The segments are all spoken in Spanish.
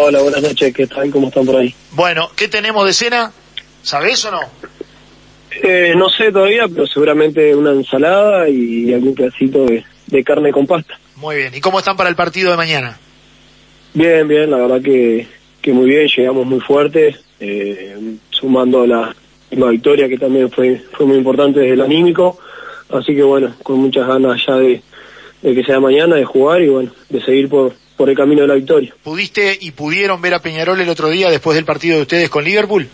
Hola, buenas noches, ¿qué tal? ¿Cómo están por ahí? Bueno, ¿qué tenemos de cena? ¿Sabés o no? Eh, no sé todavía, pero seguramente una ensalada y algún pedacito de, de carne con pasta. Muy bien. ¿Y cómo están para el partido de mañana? Bien, bien, la verdad que, que muy bien, llegamos muy fuertes, eh, sumando la, la victoria que también fue, fue muy importante desde el anímico, así que bueno, con muchas ganas ya de, de que sea mañana, de jugar y bueno, de seguir por, por el camino de la victoria. ¿Pudiste y pudieron ver a Peñarol el otro día después del partido de ustedes con Liverpool?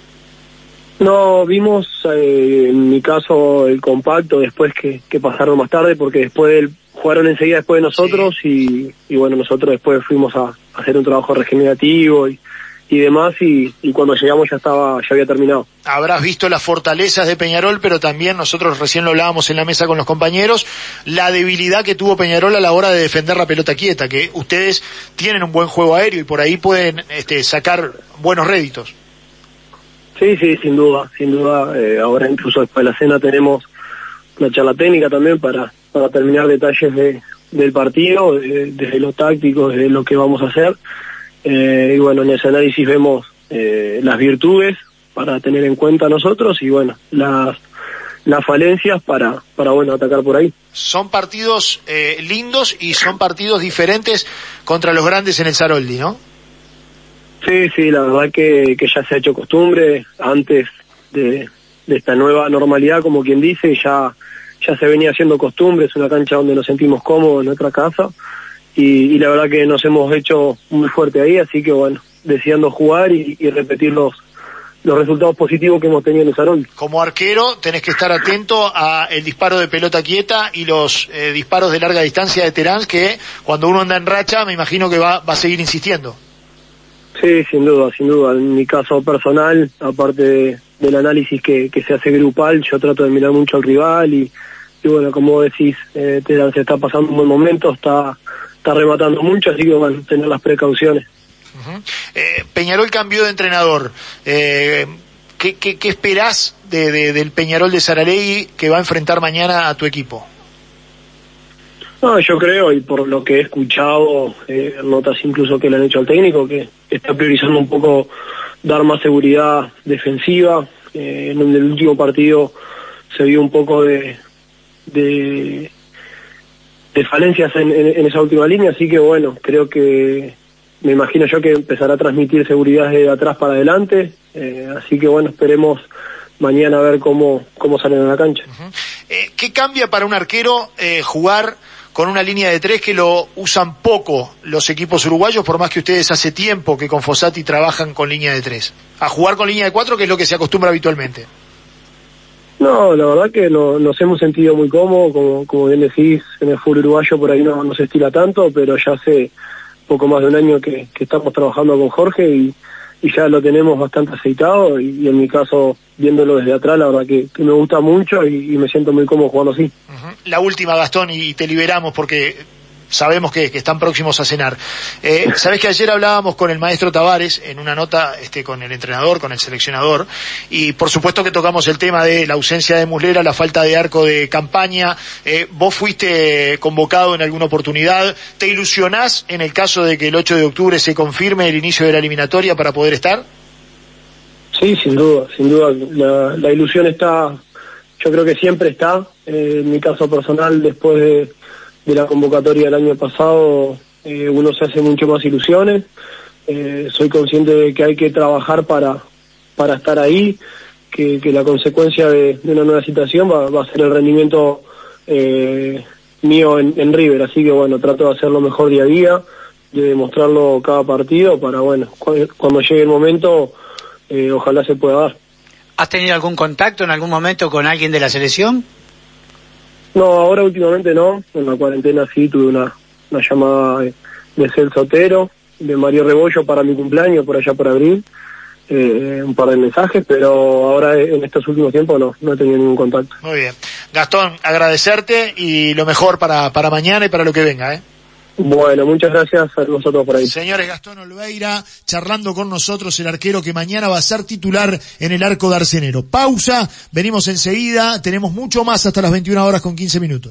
No, vimos eh, en mi caso el compacto después que, que pasaron más tarde porque después del, jugaron enseguida después de nosotros y, y bueno, nosotros después fuimos a, a hacer un trabajo regenerativo y, y demás y, y cuando llegamos ya estaba ya había terminado. Habrás visto las fortalezas de Peñarol, pero también nosotros recién lo hablábamos en la mesa con los compañeros, la debilidad que tuvo Peñarol a la hora de defender la pelota quieta, que ustedes tienen un buen juego aéreo y por ahí pueden este, sacar buenos réditos. Sí, sí, sin duda, sin duda. Eh, ahora incluso después de la cena tenemos una charla técnica también para, para terminar detalles de, del partido, de- desde lo táctico, desde lo que vamos a hacer. Eh, y bueno, en ese análisis vemos eh, las virtudes para tener en cuenta nosotros y bueno, las, las falencias para, para bueno, atacar por ahí. Son partidos eh, lindos y son partidos diferentes contra los grandes en el Saroldi, ¿no? Sí, sí, la verdad que, que ya se ha hecho costumbre antes de, de esta nueva normalidad, como quien dice, ya, ya se venía haciendo costumbre, es una cancha donde nos sentimos cómodos en nuestra casa y, y la verdad que nos hemos hecho muy fuerte ahí, así que bueno, deseando jugar y, y repetir los, los resultados positivos que hemos tenido en el Sarol. Como arquero tenés que estar atento a el disparo de pelota quieta y los eh, disparos de larga distancia de Terán, que cuando uno anda en racha me imagino que va, va a seguir insistiendo. Sí, sin duda, sin duda. En mi caso personal, aparte de- del análisis que, que se hace grupal, yo trato de mirar mucho al rival y, y bueno, como decís, eh, Terán se está pasando un buen momento, está, está rematando mucho, así que bueno, tener las precauciones. Ujú. Eh, Peñarol cambió de entrenador. Eh, ¿qué, qué, qué esperás de, de- del Peñarol de Saralegui que va a enfrentar mañana a tu equipo? No, yo creo, y por lo que he escuchado, eh, notas incluso que le han hecho al técnico, que está priorizando un poco dar más seguridad defensiva. Eh, en el último partido se vio un poco de, de, de falencias en, en- esa última línea, así que bueno, creo que me imagino yo que empezará a transmitir seguridad de atrás para adelante, eh, así que bueno, esperemos mañana a ver cómo, cómo salen a la cancha. Eh, ¿Qué cambia para un arquero eh, jugar con una línea de tres que lo usan poco los equipos uruguayos, por más que ustedes hace tiempo que con Fossati trabajan con línea de tres? A jugar con línea de cuatro, que es lo que se acostumbra habitualmente. No, la verdad que no, nos hemos sentido muy cómodos, como, bien decís, en el fútbol uruguayo por ahí no, se estila tanto, pero ya hace poco más de un año que, estamos trabajando con Jorge y, ya lo tenemos bastante aceitado y, en mi caso, viéndolo desde atrás, la verdad que, me gusta mucho y, me siento muy cómodo jugando así. La última, Gastón, y te liberamos porque sabemos que, están próximos a cenar. Eh, Sabes que ayer hablábamos con el maestro Tavares en una nota este, con el entrenador, con el seleccionador, y por supuesto que tocamos el tema de la ausencia de Muslera, la falta de arco de campaña. Eh, vos fuiste convocado en alguna oportunidad. ¿Te ilusionás en el caso de que el 8 de octubre se confirme el inicio de la eliminatoria para poder estar? Sí, sin duda, sin duda. La, la ilusión está, yo creo que siempre está. Eh, en mi caso personal, después de, de la convocatoria del año pasado, eh, uno se hace mucho más ilusiones. Eh, soy consciente de que hay que trabajar para, para estar ahí, que, que la consecuencia de, una nueva situación va, va a ser el rendimiento eh, mío en, en River. Así que bueno, trato de hacerlo mejor día a día, de demostrarlo cada partido para, bueno, cu- cuando llegue el momento, eh, ojalá se pueda dar. ¿Has tenido algún contacto en algún momento con alguien de la selección? No, ahora últimamente no. En la cuarentena sí tuve una, una llamada de, Celso Otero, de Mario Rebollo para mi cumpleaños, por allá por abril. Eh, un par de mensajes, pero ahora en estos últimos tiempos no, no he tenido ningún contacto. Muy bien. Gastón, agradecerte y lo mejor para, para mañana y para lo que venga, ¿eh? Bueno, muchas gracias a vosotros por ahí. Señores, Gastón Olveira charlando con nosotros, el arquero que mañana va a ser titular en el arco de Arcenero. Pausa, venimos enseguida, tenemos mucho más hasta las 21 horas con 15 minutos.